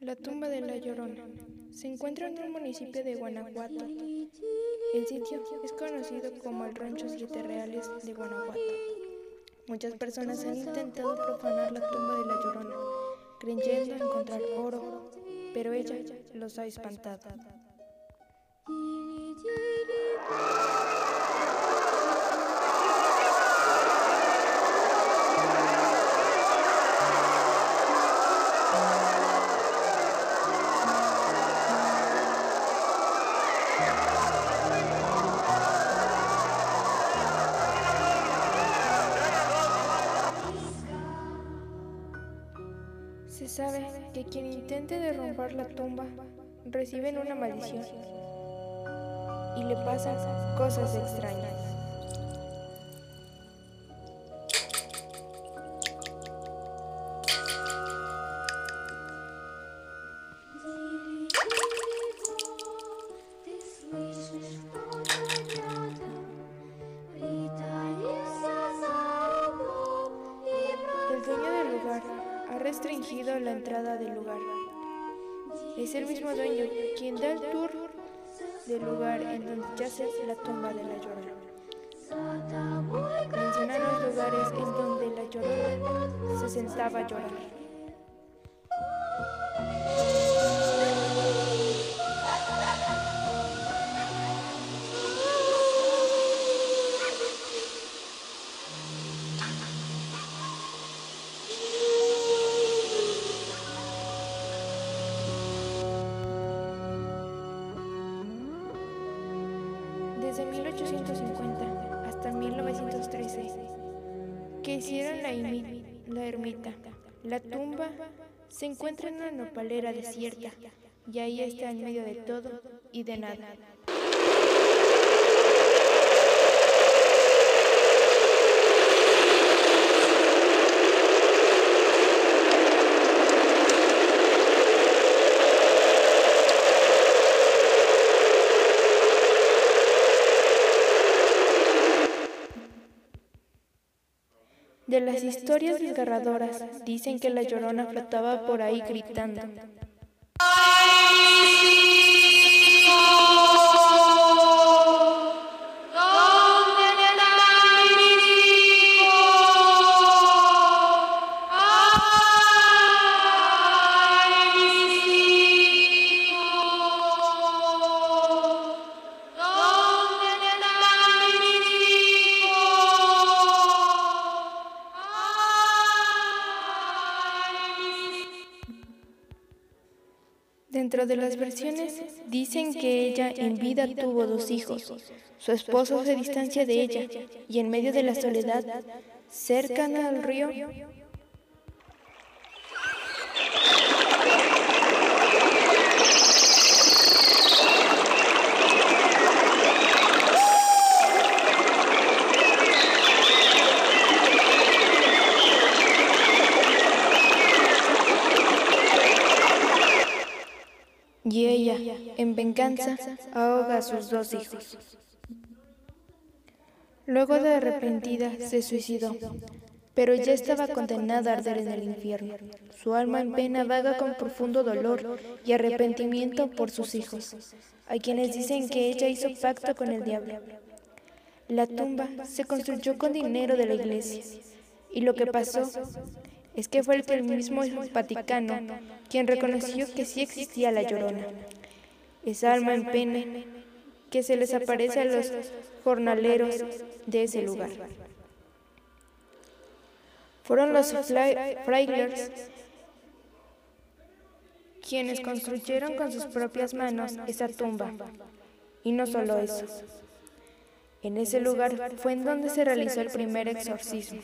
La tumba de la Llorona se encuentra en un municipio de Guanajuato. El sitio es conocido como el Rancho Siete Reales de Guanajuato. Muchas personas han intentado profanar la tumba de la Llorona, creyendo encontrar oro, pero ella los ha espantado. Quien intente derrumbar la tumba recibe una maldición y le pasan cosas extrañas. El dueño del lugar ha restringido la entrada del lugar. Es el mismo dueño quien da el tour del lugar en donde yace la tumba de la Llorona. Menciona los lugares en donde la Llorona se sentaba a llorar. Desde 1850 hasta 1913, que hicieron la, la ermita. La tumba se encuentra en una nopalera desierta y ahí está en medio de todo y de nada. Las historias desgarradoras dicen que la llorona flotaba por ahí gritando. De las versiones dicen que ella en vida tuvo dos hijos. Su esposo se distancia de ella y en medio de la soledad, cercana al río, y ella, en venganza, ahoga a sus dos hijos. Luego de arrepentida, se suicidó, pero ya estaba condenada a arder en el infierno. Su alma en pena vaga con profundo dolor y arrepentimiento por sus hijos. Hay quienes dicen que ella hizo pacto con el diablo. La tumba se construyó con dinero de la iglesia, y lo que pasó es que fue el mismo Vaticano quien reconoció que sí existía la llorona, esa alma en pena que se les aparece a los jornaleros de ese lugar. Fueron los frailes quienes construyeron con sus propias manos esa tumba. Y no solo eso. En ese lugar fue en donde se realizó el primer exorcismo.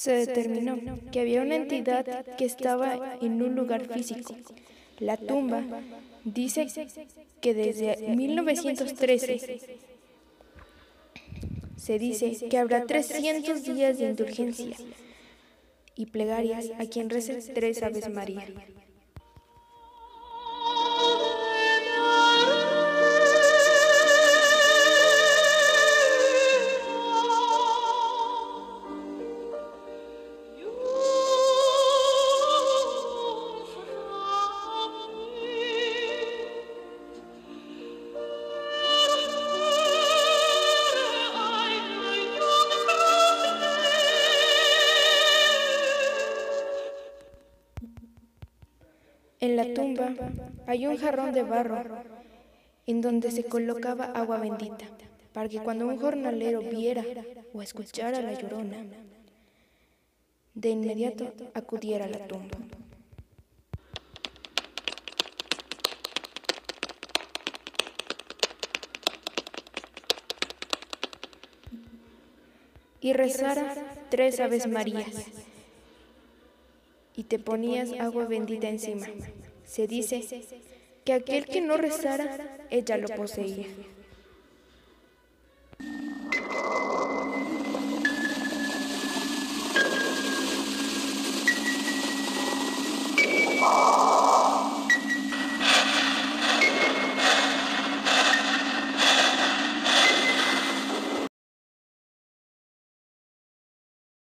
Se determinó que había una entidad que estaba en un lugar físico. La tumba dice que desde 1913 se dice que habrá 300 días de indulgencia y plegarias a quien rece tres Aves María. En la tumba hay un jarrón de barro en donde se colocaba agua bendita, para que cuando un jornalero viera o escuchara la llorona, de inmediato acudiera a la tumba. Y rezara tres Aves Marías te ponías agua bendita encima. Se dice que aquel que no rezara, ella lo poseía.